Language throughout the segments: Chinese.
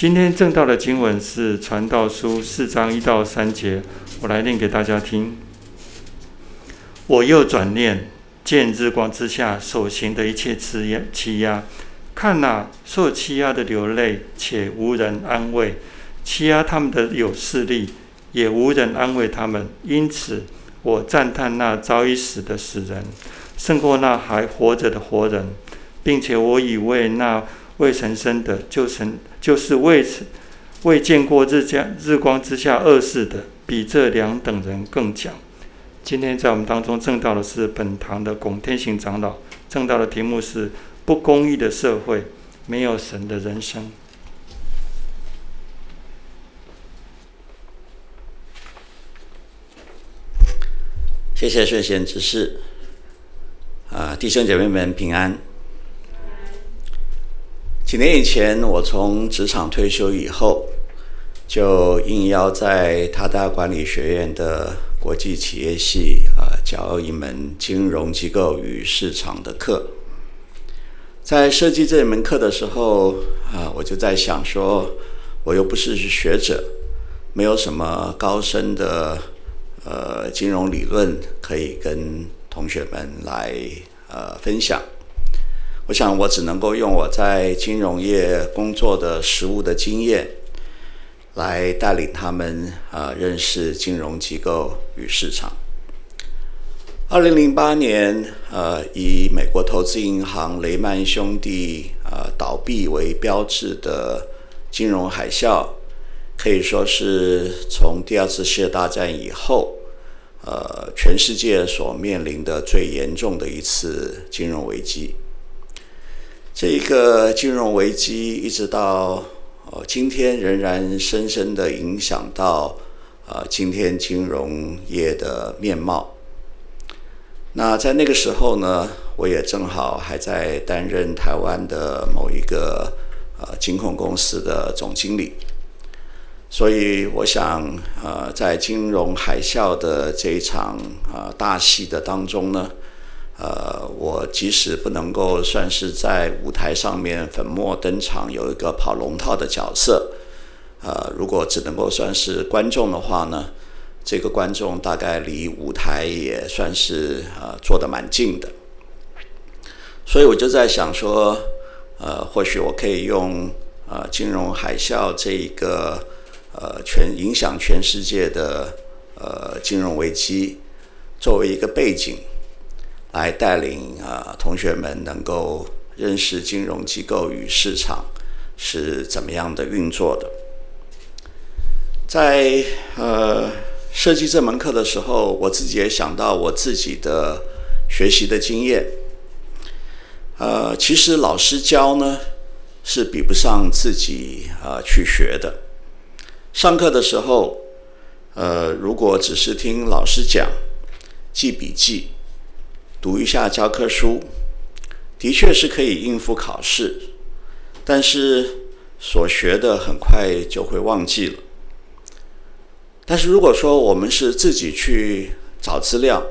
今天正道的经文是《传道书》四章一到三节，我来念给大家听。我又转念，见日光之下所行的一切欺压，欺压，看那，受欺压的流泪，且无人安慰；欺压他们的有势力，也无人安慰他们。因此，我赞叹那早已死的死人，胜过那还活着的活人，并且我以为那未曾生的，就曾。就是未曾未见过日光日光之下恶事的，比这两等人更强。今天在我们当中证道的是本堂的龚天行长老，证道的题目是“不公义的社会，没有神的人生”。谢谢圣贤执事，啊，弟兄姐妹们平安。几年以前，我从职场退休以后，就应邀在塔大管理学院的国际企业系啊教一门金融机构与市场的课。在设计这一门课的时候啊，我就在想说，我又不是学者，没有什么高深的呃金融理论可以跟同学们来呃分享。我想，我只能够用我在金融业工作的实务的经验，来带领他们啊认识金融机构与市场。二零零八年，呃，以美国投资银行雷曼兄弟啊倒闭为标志的金融海啸，可以说是从第二次世界大战以后，呃，全世界所面临的最严重的一次金融危机。这个金融危机一直到呃今天仍然深深的影响到呃今天金融业的面貌。那在那个时候呢，我也正好还在担任台湾的某一个呃金控公司的总经理，所以我想呃在金融海啸的这一场啊、呃、大戏的当中呢。呃，我即使不能够算是在舞台上面粉墨登场，有一个跑龙套的角色，呃，如果只能够算是观众的话呢，这个观众大概离舞台也算是呃坐得蛮近的，所以我就在想说，呃，或许我可以用呃金融海啸这一个呃全影响全世界的呃金融危机作为一个背景。来带领啊同学们能够认识金融机构与市场是怎么样的运作的。在呃设计这门课的时候，我自己也想到我自己的学习的经验。呃，其实老师教呢是比不上自己啊去学的。上课的时候，呃，如果只是听老师讲，记笔记。读一下教科书，的确是可以应付考试，但是所学的很快就会忘记了。但是如果说我们是自己去找资料、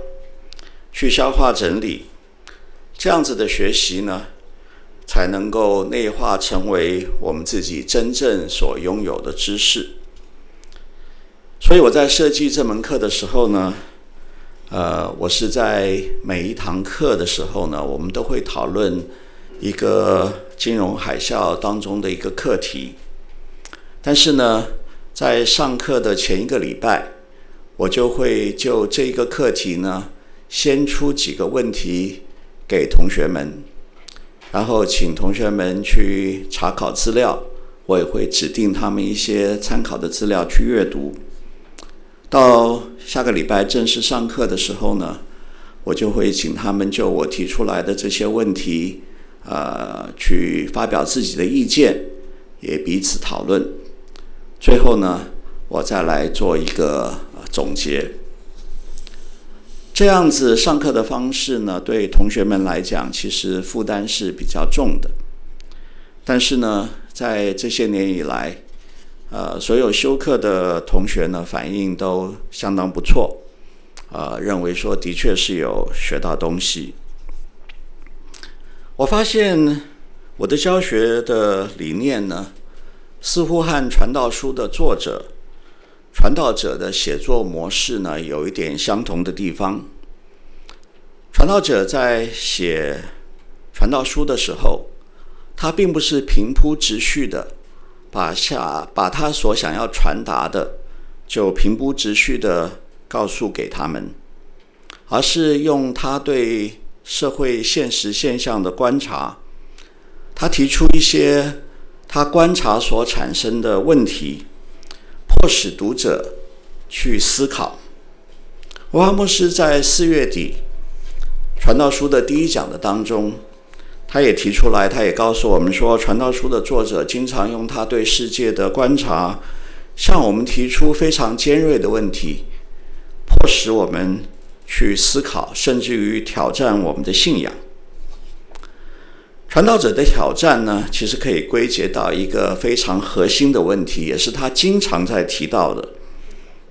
去消化整理，这样子的学习呢，才能够内化成为我们自己真正所拥有的知识。所以我在设计这门课的时候呢，呃，我是在每一堂课的时候呢，我们都会讨论一个金融海啸当中的一个课题。但是呢，在上课的前一个礼拜，我就会就这一个课题呢，先出几个问题给同学们，然后请同学们去查考资料，我也会指定他们一些参考的资料去阅读。到下个礼拜正式上课的时候呢，我就会请他们就我提出来的这些问题，呃，去发表自己的意见，也彼此讨论。最后呢，我再来做一个总结。这样子上课的方式呢，对同学们来讲，其实负担是比较重的。但是呢，在这些年以来，呃，所有修课的同学呢，反应都相当不错，呃，认为说的确是有学到东西。我发现我的教学的理念呢，似乎和传道书的作者、传道者的写作模式呢，有一点相同的地方。传道者在写传道书的时候，他并不是平铺直叙的把下把他所想要传达的就平铺直叙的告诉给他们，而是用他对社会现实现象的观察，他提出一些。他观察所产生的问题，迫使读者去思考。文华牧师在四月底《传道书》的第一讲的当中，他也提出来，他也告诉我们说，《传道书》的作者经常用他对世界的观察，向我们提出非常尖锐的问题，迫使我们去思考，甚至于挑战我们的信仰。传道者的挑战呢，其实可以归结到一个非常核心的问题，也是他经常在提到的，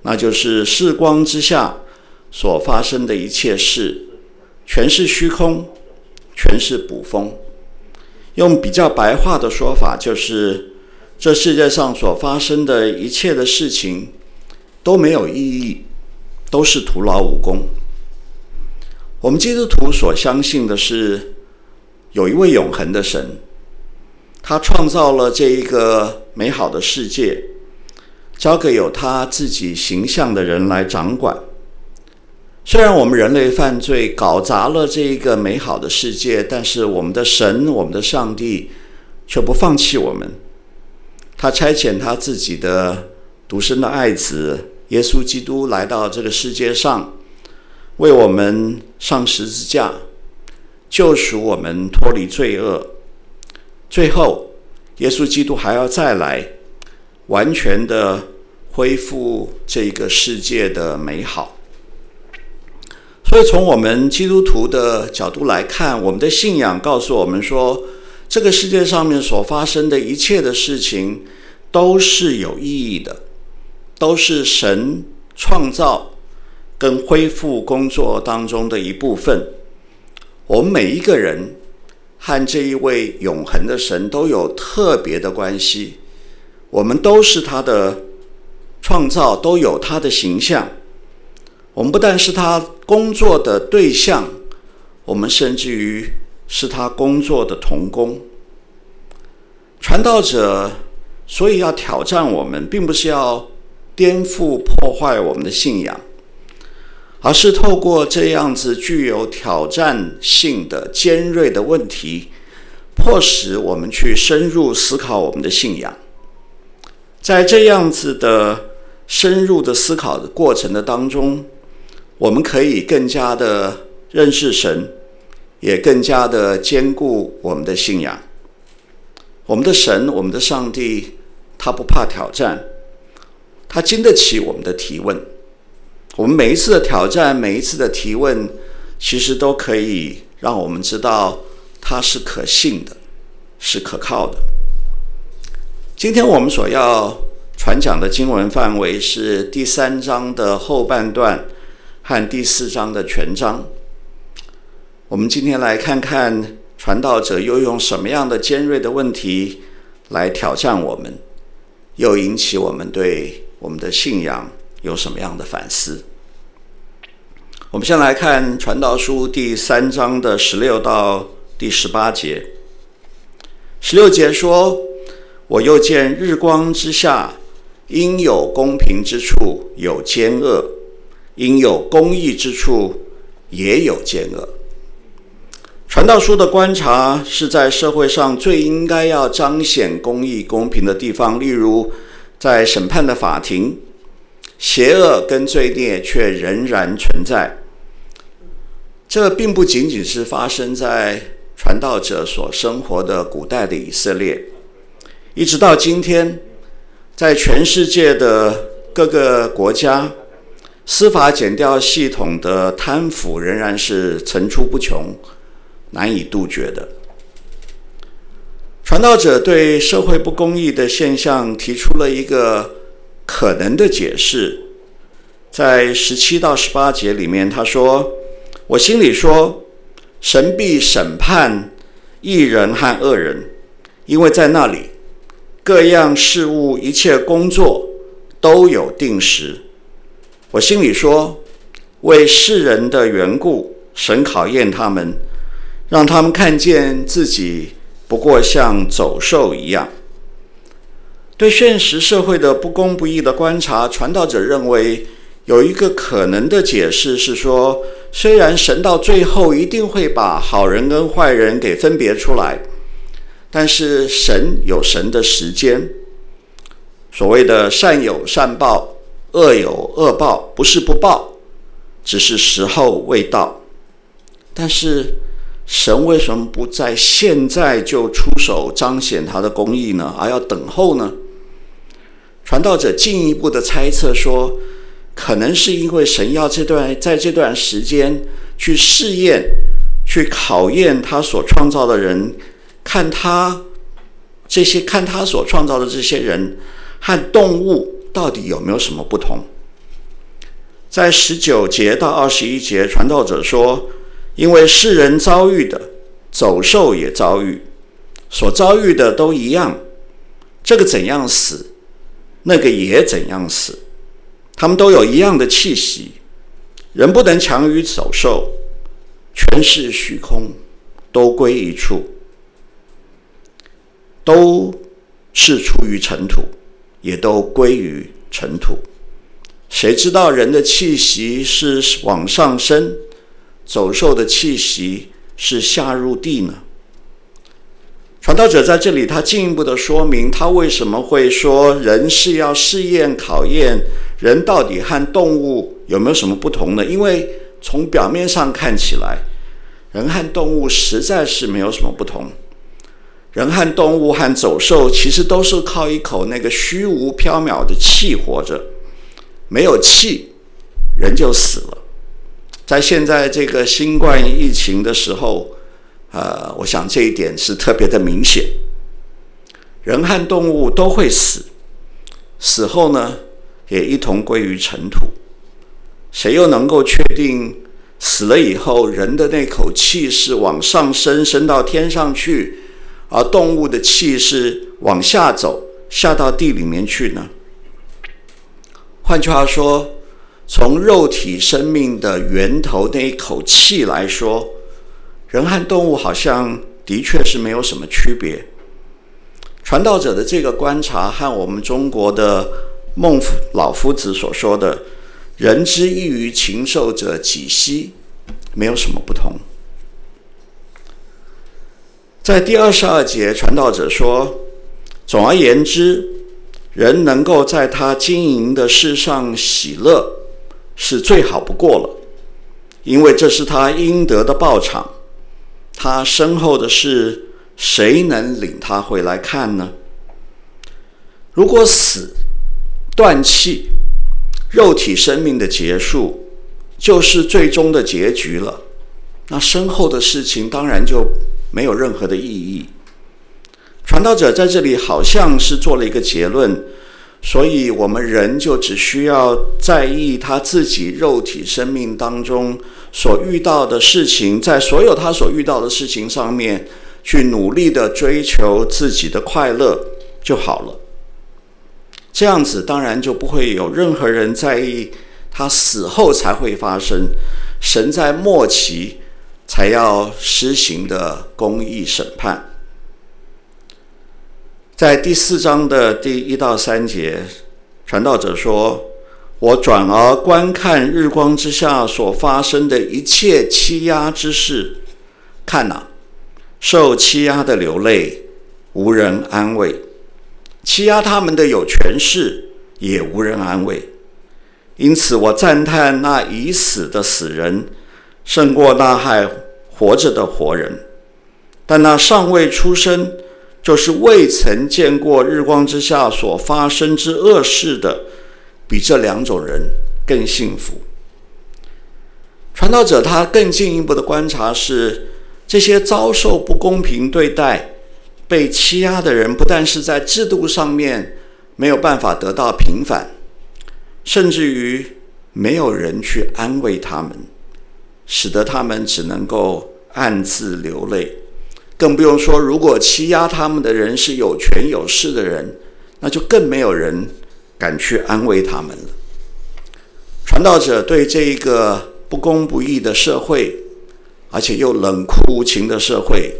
那就是世光之下所发生的一切事，全是虚空，全是捕风。用比较白话的说法，就是这世界上所发生的一切的事情都没有意义，都是徒劳无功。我们基督徒所相信的是，有一位永恒的神，他创造了这一个美好的世界，交给有他自己形象的人来掌管。虽然我们人类犯罪搞砸了这一个美好的世界，但是我们的神，我们的上帝却不放弃我们。他差遣他自己的独生的爱子耶稣基督来到这个世界上，为我们上十字架。救赎我们脱离罪恶，最后，耶稣基督还要再来，完全的恢复这个世界的美好。所以，从我们基督徒的角度来看，我们的信仰告诉我们说，这个世界上面所发生的一切的事情，都是有意义的，都是神创造跟恢复工作当中的一部分。我们每一个人和这一位永恒的神都有特别的关系，我们都是他的创造，都有他的形象。我们不但是他工作的对象，我们甚至于是他工作的同工。传道者，所以要挑战我们，并不是要颠覆破坏我们的信仰。而是透过这样子具有挑战性的尖锐的问题，迫使我们去深入思考我们的信仰。在这样子的深入的思考的过程的当中，我们可以更加的认识神，也更加的坚固我们的信仰。我们的神，我们的上帝，他不怕挑战，他经得起我们的提问。我们每一次的挑战，每一次的提问，其实都可以让我们知道它是可信的，是可靠的。今天我们所要传讲的经文范围是第三章的后半段和第四章的全章。我们今天来看看传道者又用什么样的尖锐的问题来挑战我们，又引起我们对我们的信仰有什么样的反思？我们先来看《传道书》第三章的十六到第十八节。十六节说：“我又见日光之下，应有公平之处，有奸恶；应有公义之处，也有奸恶。”《传道书》的观察是在社会上最应该要彰显公义、公平的地方，例如在审判的法庭。邪恶跟罪孽却仍然存在。这并不仅仅是发生在传道者所生活的古代的以色列，一直到今天，在全世界的各个国家，司法检调系统的贪腐仍然是层出不穷、难以杜绝的。传道者对社会不公义的现象提出了一个。可能的解释，在十七到十八节里面，他说：“我心里说，神必审判义人和恶人，因为在那里各样事物、一切工作都有定时。我心里说，为世人的缘故，神考验他们，让他们看见自己不过像走兽一样。对现实社会的不公不义的观察，传道者认为有一个可能的解释是说，虽然神到最后一定会把好人跟坏人给分别出来，但是神有神的时间。所谓的善有善报，恶有恶报，不是不报，只是时候未到。但是神为什么不在现在就出手彰显他的公义呢？而要等候呢？传道者进一步的猜测说，可能是因为神要这段在这段时间去试验、去考验他所创造的人，看他这些看他所创造的这些人和动物到底有没有什么不同。在十九节到二十一节，传道者说，因为世人遭遇的，走兽也遭遇，所遭遇的都一样，这个怎样死？那个也怎样死，他们都有一样的气息。人不能强于走兽，全是虚空，都归一处，都是出于尘土，也都归于尘土。谁知道人的气息是往上升，走兽的气息是下入地呢？传道者在这里，他进一步的说明，他为什么会说人是要试验考验人到底和动物有没有什么不同呢？因为从表面上看起来，人和动物实在是没有什么不同。人和动物和走兽其实都是靠一口那个虚无缥缈的气活着，没有气，人就死了。在现在这个新冠疫情的时候。呃，我想这一点是特别的明显。人和动物都会死，死后呢，也一同归于尘土。谁又能够确定死了以后，人的那口气是往上升，升到天上去，而动物的气是往下走，下到地里面去呢？换句话说，从肉体生命的源头那一口气来说。人和动物好像的确是没有什么区别。传道者的这个观察和我们中国的孟老夫子所说的“人之异于禽兽者几希”没有什么不同。在第二十二节，传道者说：“总而言之，人能够在他经营的事上喜乐，是最好不过了，因为这是他应得的报偿。”他身后的事，谁能领他回来看呢？如果死、断气、肉体生命的结束，就是最终的结局了，那身后的事情当然就没有任何的意义。传道者在这里好像是做了一个结论。所以，我们人就只需要在意他自己肉体生命当中所遇到的事情，在所有他所遇到的事情上面，去努力的追求自己的快乐就好了。这样子，当然就不会有任何人在意他死后才会发生，神在末期才要施行的公义审判。在第四章的第一到三节，传道者说：“我转而观看日光之下所发生的一切欺压之事，看哪，受欺压的流泪，无人安慰；欺压他们的有权势，也无人安慰。因此，我赞叹那已死的死人，胜过那还活着的活人。但那尚未出生。”就是未曾见过日光之下所发生之恶事的，比这两种人更幸福。传道者他更进一步的观察是，这些遭受不公平对待、被欺压的人，不但是在制度上面没有办法得到平反，甚至于没有人去安慰他们，使得他们只能够暗自流泪。更不用说如果欺压他们的人是有权有势的人，那就更没有人敢去安慰他们了。传道者对这一个不公不义的社会，而且又冷酷无情的社会，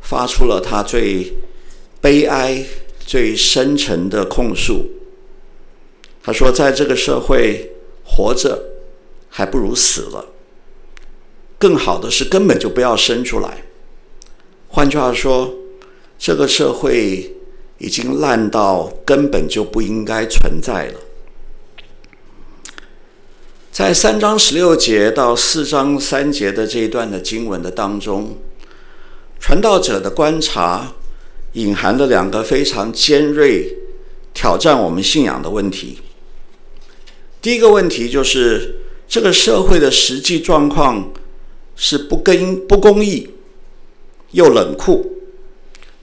发出了他最悲哀、最深沉的控诉。他说：“在这个社会活着，还不如死了。更好的是根本就不要生出来。换句话说，这个社会已经烂到根本就不应该存在了。”在三章十六节到四章三节的这一段的经文的当中，传道者的观察隐含了两个非常尖锐、挑战我们信仰的问题。第一个问题就是，这个社会的实际状况是不公不公义，又冷酷，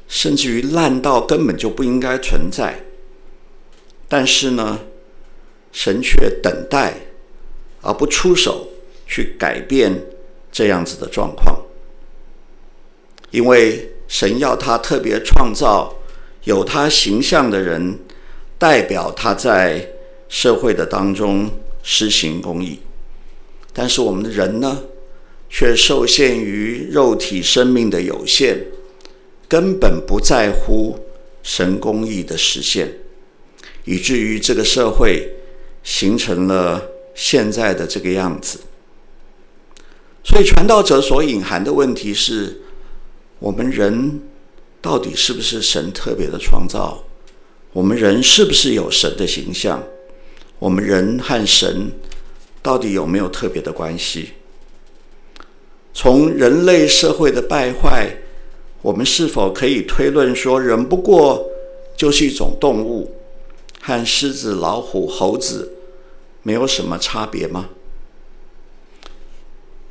甚至于烂到根本就不应该存在。但是呢，神却等待。而不出手去改变这样子的状况，因为神要他特别创造有他形象的人，代表他在社会的当中施行公义。但是我们的人呢，却受限于肉体生命的有限，根本不在乎神公义的实现，以至于这个社会形成了。现在的这个样子，所以传道者所隐含的问题是：我们人到底是不是神特别的创造？我们人是不是有神的形象？我们人和神到底有没有特别的关系？从人类社会的败坏，我们是否可以推论说，人不过就是一种动物，和狮子、老虎、猴子？没有什么差别吗？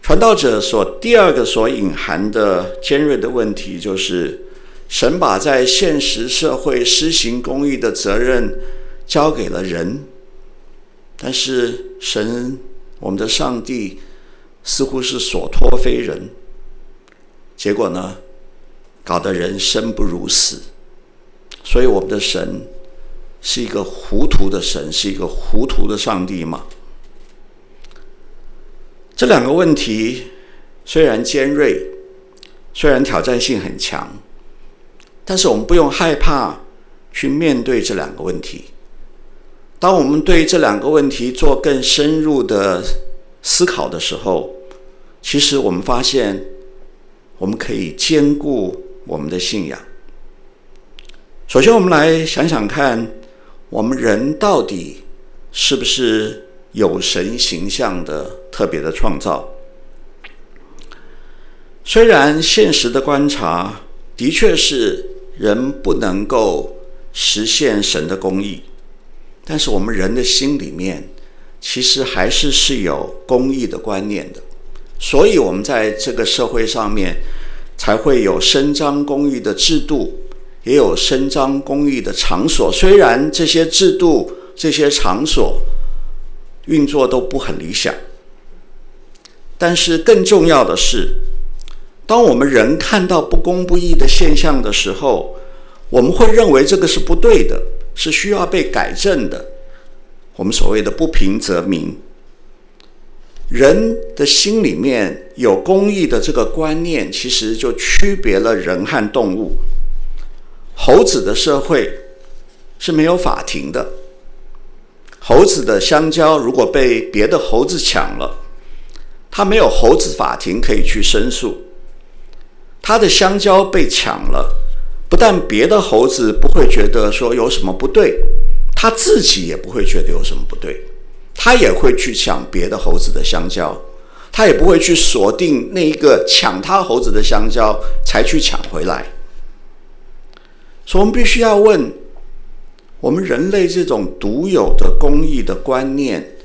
传道者所第二个所隐含的尖锐的问题，就是神把在现实社会施行公义的责任交给了人，但是神，我们的上帝似乎是所托非人，结果呢，搞得人生不如死，所以我们的神。是一个糊涂的神，是一个糊涂的上帝吗？这两个问题虽然尖锐，虽然挑战性很强，但是我们不用害怕去面对这两个问题。当我们对这两个问题做更深入的思考的时候，其实我们发现，我们可以兼顾我们的信仰。首先，我们来想想看。我们人到底是不是有神形象的特别的创造？虽然现实的观察的确是人不能够实现神的公义，但是我们人的心里面其实还是是有公义的观念的，所以我们在这个社会上面才会有伸张公义的制度。也有伸张公义的场所，虽然这些制度、这些场所运作都不很理想，但是更重要的是，当我们人看到不公不义的现象的时候，我们会认为这个是不对的，是需要被改正的。我们所谓的不平则鸣，人的心里面有公义的这个观念，其实就区别了人和动物。猴子的社会是没有法庭的。猴子的香蕉如果被别的猴子抢了，他没有猴子法庭可以去申诉。他的香蕉被抢了，不但别的猴子不会觉得说有什么不对，他自己也不会觉得有什么不对，他也会去抢别的猴子的香蕉，他也不会去锁定那一个抢他猴子的香蕉才去抢回来。所以，我们必须要问：我们人类这种独有的公益的观念，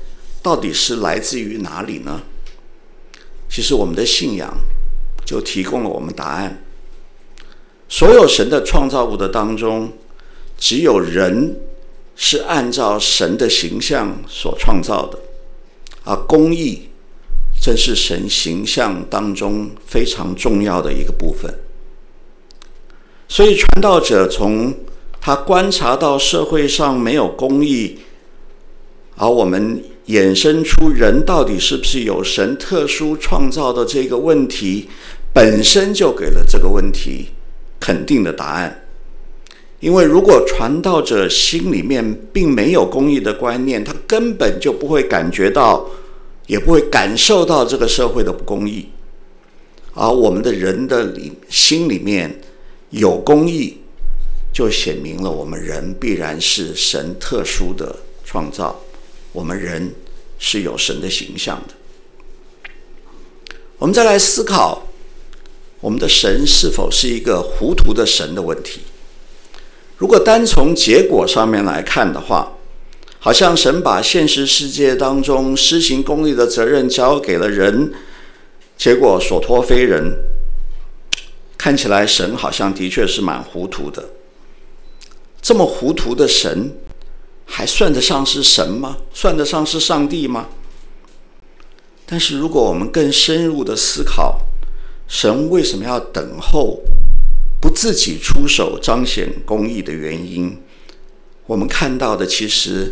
到底是来自于哪里呢？其实，我们的信仰就提供了我们答案。所有神的创造物的当中，只有人是按照神的形象所创造的，而公义正是神形象当中非常重要的一个部分。所以传道者从他观察到社会上没有公义，而我们衍生出人到底是不是有神特殊创造的这个问题，本身就给了这个问题肯定的答案。因为如果传道者心里面并没有公义的观念，他根本就不会感觉到，也不会感受到这个社会的不公义。而我们的人的里心里面有公义，就显明了我们人必然是神特殊的创造，我们人是有神的形象的。我们再来思考，我们的神是否是一个糊涂的神的问题。如果单从结果上面来看的话，好像神把现实世界当中施行公义的责任交给了人，结果所托非人。看起来神好像的确是蛮糊涂的。这么糊涂的神，还算得上是神吗？算得上是上帝吗？但是如果我们更深入的思考，神为什么要等候？不自己出手彰显公义的原因，我们看到的其实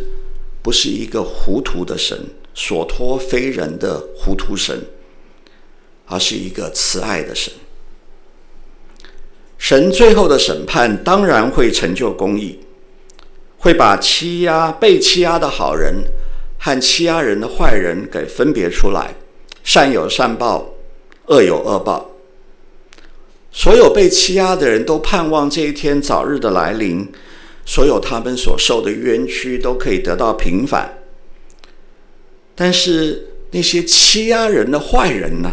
不是一个糊涂的神，所托非人的糊涂神，而是一个慈爱的神。神最后的审判当然会成就公义，会把欺压被欺压的好人和欺压人的坏人给分别出来，善有善报，恶有恶报。所有被欺压的人都盼望这一天早日的来临，所有他们所受的冤屈都可以得到平反。但是那些欺压人的坏人呢？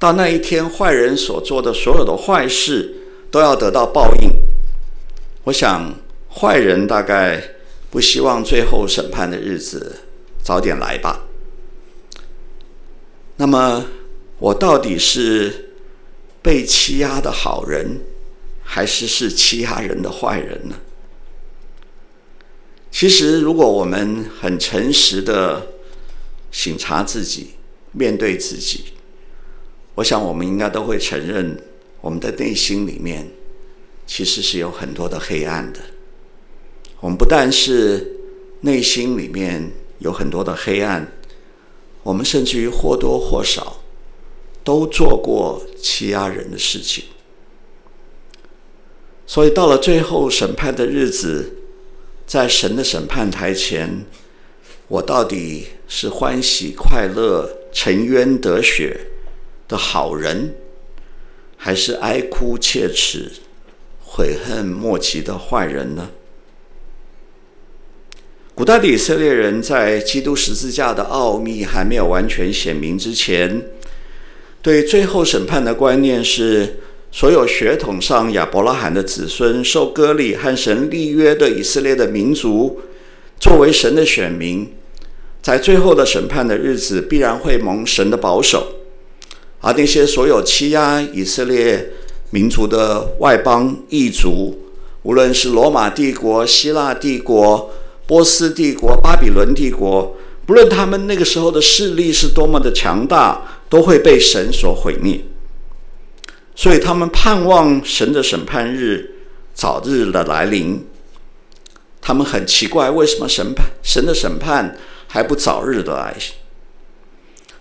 到那一天，坏人所做的所有的坏事都要得到报应。我想，坏人大概不希望最后审判的日子早点来吧。那么，我到底是？被欺压的好人，还是是欺压人的坏人呢？其实，如果我们很诚实的省察自己，面对自己，我想我们应该都会承认，我们的内心里面其实是有很多的黑暗的。我们不但是内心里面有很多的黑暗，我们甚至于或多或少。都做过欺压人的事情，所以到了最后审判的日子，在神的审判台前，我到底是欢喜快乐、沉冤得雪的好人，还是哀哭切齿、悔恨莫及的坏人呢？古代的以色列人在基督十字架的奥秘还没有完全显明之前，对最后审判的观念是，所有血统上亚伯拉罕的子孙、受割礼和神立约的以色列的民族，作为神的选民，在最后的审判的日子必然会蒙神的保守；而那些所有欺压以色列民族的外邦异族，无论是罗马帝国、希腊帝国、波斯帝国、巴比伦帝国，不论他们那个时候的势力是多么的强大。都会被神所毁灭，所以他们盼望神的审判日早日的来临。他们很奇怪，为什么审判神的审判还不早日的来？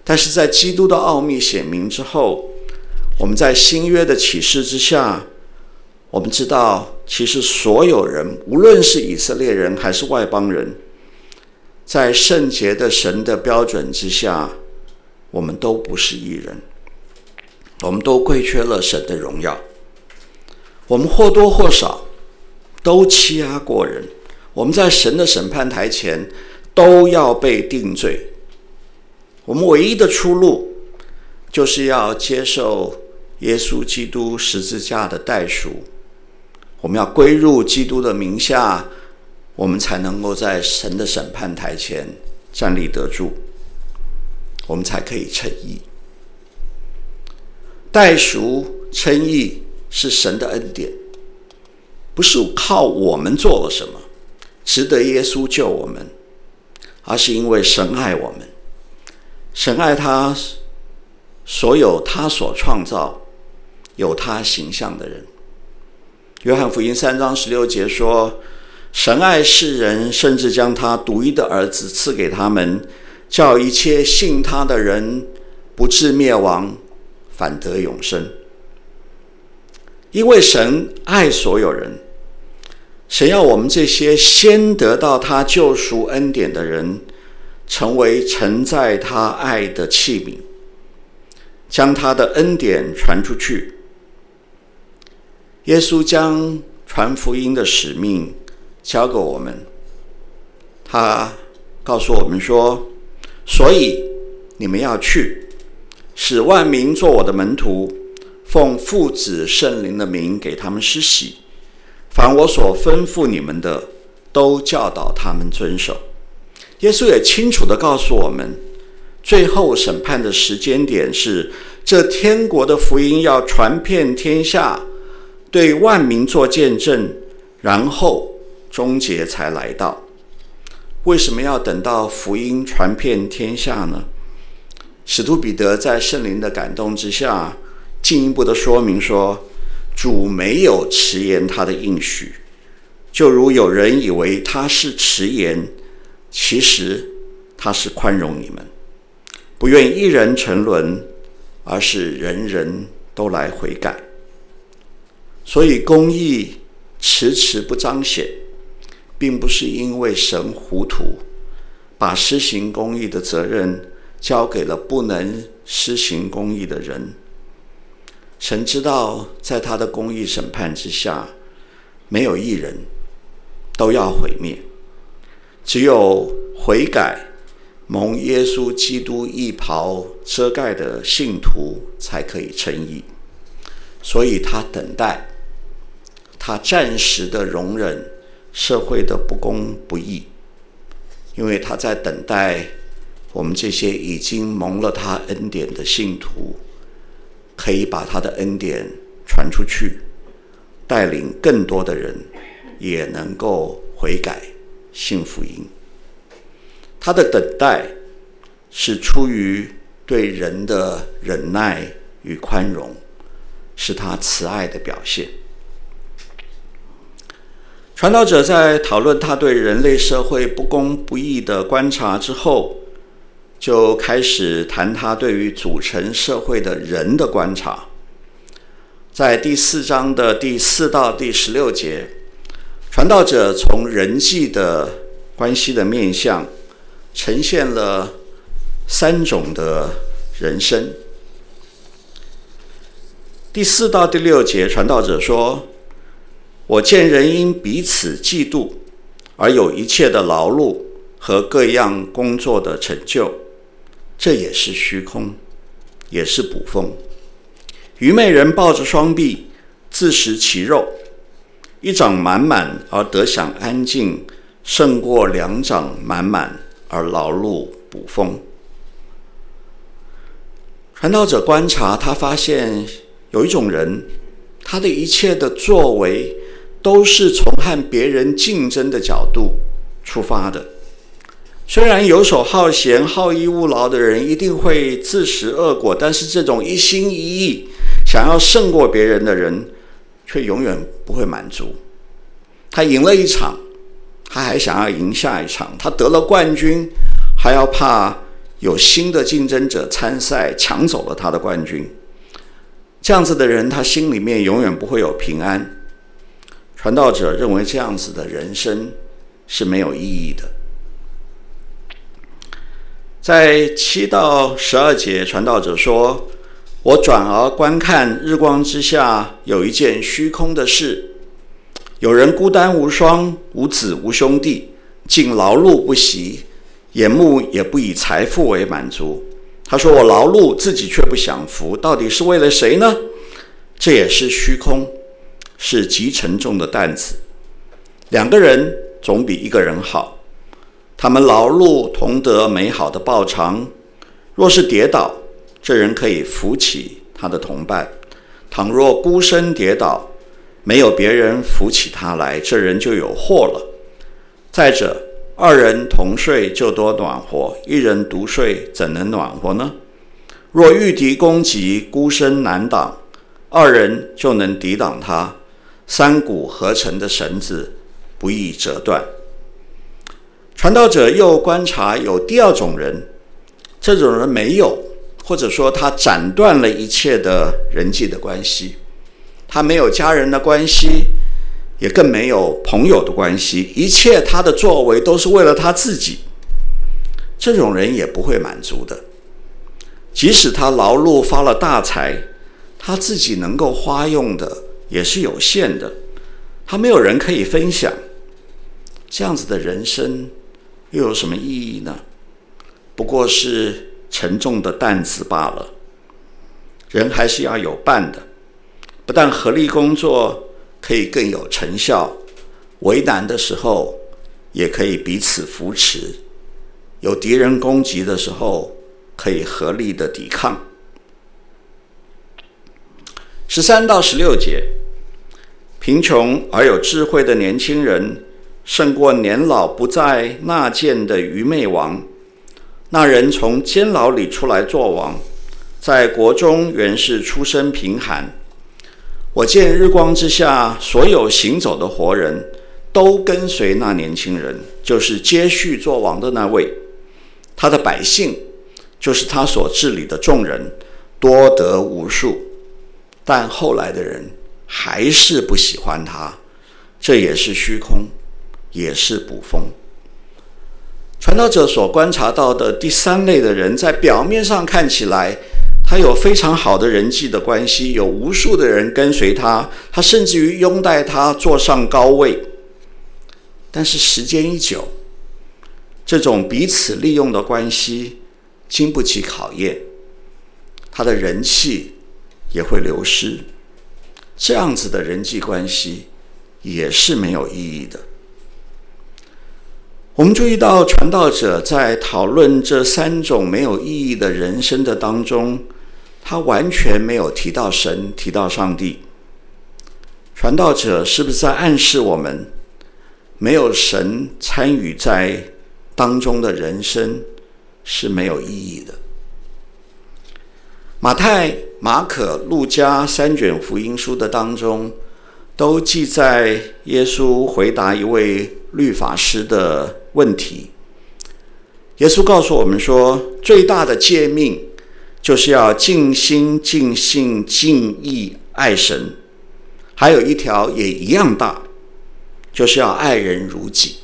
但是在基督的奥秘显明之后，我们在新约的启示之下，我们知道，其实所有人，无论是以色列人还是外邦人，在圣洁的神的标准之下。我们都不是一人，我们都亏缺了神的荣耀。我们或多或少都欺压过人，我们在神的审判台前都要被定罪。我们唯一的出路，就是要接受耶稣基督十字架的代赎。我们要归入基督的名下，我们才能够在神的审判台前站立得住。我们才可以称义。代赎称义是神的恩典，不是靠我们做了什么，值得耶稣救我们，而是因为神爱我们，神爱他所有他所创造有他形象的人，约翰福音三章十六节说：“神爱世人，甚至将他独一的儿子赐给他们，叫一切信他的人不至灭亡，反得永生。”因为神爱所有人，神要我们这些先得到他救赎恩典的人，成为承载他爱的器皿。将他的恩典传出去。耶稣将传福音的使命交给我们，他告诉我们说：“所以你们要去，使万民做我的门徒，奉父子圣灵的名给他们施洗，凡我所吩咐你们的，都教导他们遵守。”耶稣也清楚地告诉我们。最后审判的时间点是，这天国的福音要传遍天下，对万民做见证，然后终结才来到。为什么要等到福音传遍天下呢？使徒彼得在圣灵的感动之下，进一步的说明说，主没有迟延他的应许，就如有人以为他是迟延，其实他是宽容你们。不愿一人沉沦，而是人人都来悔改。所以公义迟迟不彰显，并不是因为神糊涂，把施行公义的责任交给了不能施行公义的人。神知道，在他的公义审判之下，没有一人都要毁灭，只有悔改。蒙耶稣基督义袍遮盖的信徒才可以称义，所以他等待，他暂时的容忍社会的不公不义，因为他在等待我们这些已经蒙了他恩典的信徒，可以把他的恩典传出去，带领更多的人也能够悔改信福音。他的等待是出于对人的忍耐与宽容，是他慈爱的表现。传道者在讨论他对人类社会不公不义的观察之后，就开始谈他对于组成社会的人的观察。在第四章的第四到第十六节，传道者从人际的关系的面向。呈现了三种的人生。第四到第六节，传道者说：“我见人因彼此嫉妒，而有一切的劳碌和各样工作的成就，这也是虚空，也是捕风。愚昧人抱着双臂，自食其肉，一掌满满而得享安静，胜过两掌满满。”而劳碌捕风。传道者观察，他发现有一种人，他的一切的作为都是从和别人竞争的角度出发的。虽然游手好闲、好逸恶劳的人一定会自食恶果，但是这种一心一意想要胜过别人的人，却永远不会满足。他赢了一场。他还想要赢下一场，他得了冠军，还要怕有新的竞争者参赛抢走了他的冠军。这样子的人，他心里面永远不会有平安。传道者认为这样子的人生是没有意义的。在七到十二节，传道者说：“我转而观看日光之下有一件虚空的事。”有人孤单无双，无子无兄弟，竟劳碌不息，眼目也不以财富为满足。他说：“我劳碌，自己却不享福，到底是为了谁呢？”这也是虚空，是极沉重的担子。两个人总比一个人好，他们劳碌同得美好的报偿。若是跌倒，这人可以扶起他的同伴；倘若孤身跌倒，没有别人扶起他来，这人就有祸了。再者，二人同睡就多暖和，一人独睡怎能暖和呢？若遇敌攻击，孤身难挡，二人就能抵挡他。三股合成的绳子不易折断。传道者又观察有第二种人，这种人没有，或者说他斩断了一切的人际的关系，他没有家人的关系，也更没有朋友的关系，一切他的作为都是为了他自己。这种人也不会满足的，即使他劳碌发了大财，他自己能够花用的也是有限的，他没有人可以分享，这样子的人生。又有什么意义呢？不过是沉重的担子罢了。人还是要有伴的，不但合力工作可以更有成效，为难的时候也可以彼此扶持，有敌人攻击的时候可以合力的抵抗。十三到十六节，贫穷而有智慧的年轻人。胜过年老不再纳谏的愚昧王。那人从监牢里出来做王，在国中原是出身贫寒。我见日光之下所有行走的活人都跟随那年轻人，就是接续做王的那位。他的百姓就是他所治理的众人，多得无数。但后来的人还是不喜欢他，这也是虚空。也是捕风。传道者所观察到的第三类的人，在表面上看起来，他有非常好的人际的关系，有无数的人跟随他，他甚至于拥戴他，坐上高位。但是时间一久，这种彼此利用的关系经不起考验，他的人气也会流失。这样子的人际关系也是没有意义的。我们注意到，传道者在讨论这三种没有意义的人生的当中，他完全没有提到神，提到上帝。传道者是不是在暗示我们，没有神参与在当中的人生是没有意义的？马太、马可、路加三卷福音书的当中，都记载耶稣回答一位律法师的问题，耶稣告诉我们说，最大的诫命就是要尽心、尽性、尽意爱神，还有一条也一样大，就是要爱人如己。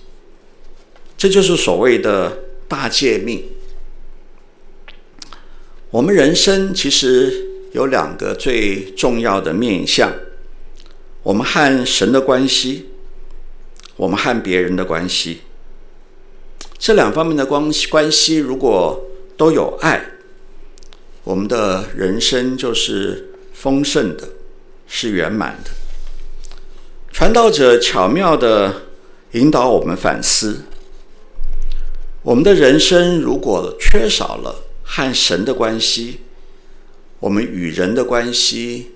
这就是所谓的大诫命。我们人生其实有两个最重要的面向：我们和神的关系，我们和别人的关系。这两方面的关系关系，如果都有爱，我们的人生就是丰盛的，是圆满的。传道者巧妙地引导我们反思：我们的人生如果缺少了和神的关系，我们与人的关系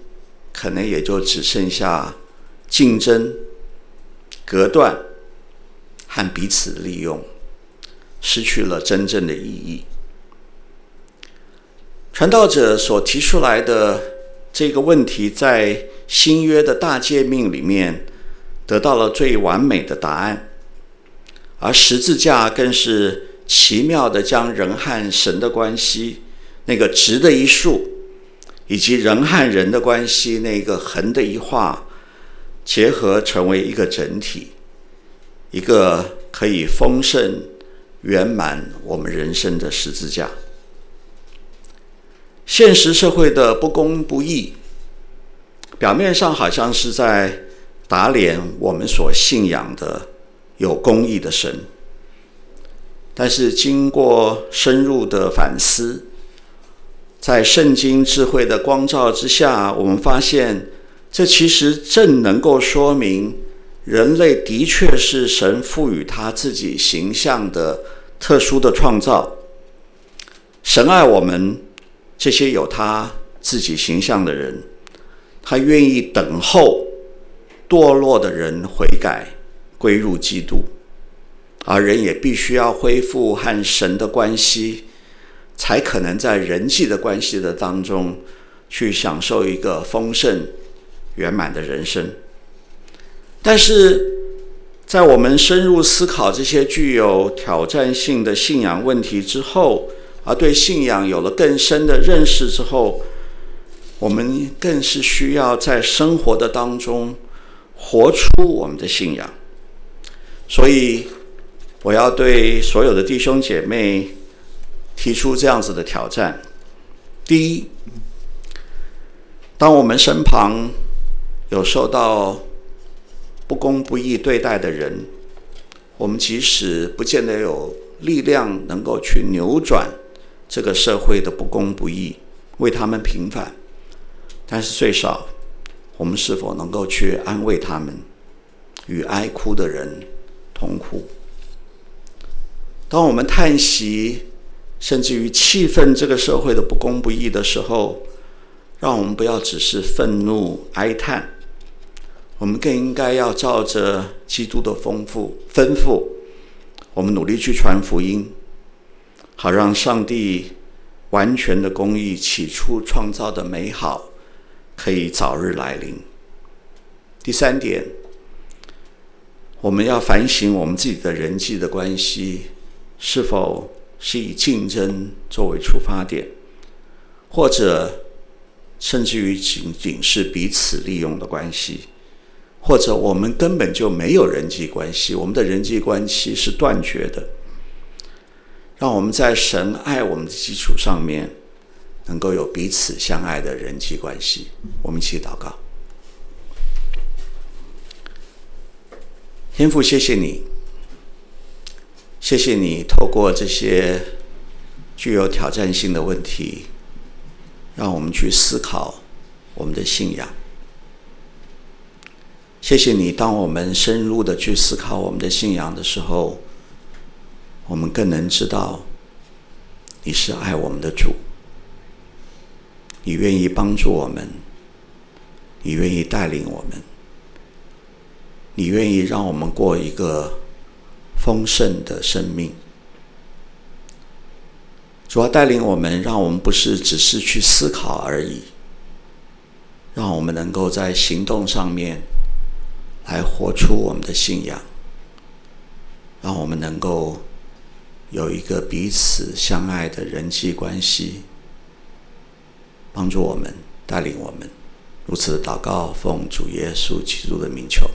可能也就只剩下竞争、隔断和彼此利用。失去了真正的意义。传道者所提出来的这个问题，在新约的大诫命里面得到了最完美的答案，而十字架更是奇妙的将人和神的关系那个直的一竖，以及人和人的关系那个横的一画，结合成为一个整体，一个可以丰盛。圆满我们人生的十字架。现实社会的不公不义，表面上好像是在打脸我们所信仰的有公义的神，但是经过深入的反思，在圣经智慧的光照之下，我们发现这其实正能够说明人类的确是神赋予他自己形象的。特殊的创造，神爱我们这些有他自己形象的人，他愿意等候堕落的人悔改归入基督，而人也必须要恢复和神的关系，才可能在人际的关系的当中去享受一个丰盛圆满的人生。但是，在我们深入思考这些具有挑战性的信仰问题之后，而对信仰有了更深的认识之后，我们更是需要在生活的当中活出我们的信仰。所以，我要对所有的弟兄姐妹提出这样子的挑战：第一，当我们身旁有受到不公不义对待的人，我们即使不见得有力量能够去扭转这个社会的不公不义，为他们平反，但是最少，我们是否能够去安慰他们，与哀哭的人同哭？当我们叹息，甚至于气愤这个社会的不公不义的时候，让我们不要只是愤怒哀叹。我们更应该要照着基督的丰富吩咐，我们努力去传福音，好让上帝完全的公义起初创造的美好可以早日来临。第三点，我们要反省我们自己的人际的关系，是否是以竞争作为出发点，或者甚至于仅仅是彼此利用的关系。或者我们根本就没有人际关系，我们的人际关系是断绝的。让我们在神爱我们的基础上面，能够有彼此相爱的人际关系。我们一起祷告。天父，谢谢你，谢谢你透过这些具有挑战性的问题，让我们去思考我们的信仰。谢谢你，当我们深入的去思考我们的信仰的时候，我们更能知道你是爱我们的主，你愿意帮助我们，你愿意带领我们，你愿意让我们过一个丰盛的生命。主要带领我们，让我们不是只是去思考而已，让我们能够在行动上面。来活出我们的信仰，让我们能够有一个彼此相爱的人际关系，帮助我们，带领我们，如此祷告，奉主耶稣基督的名求。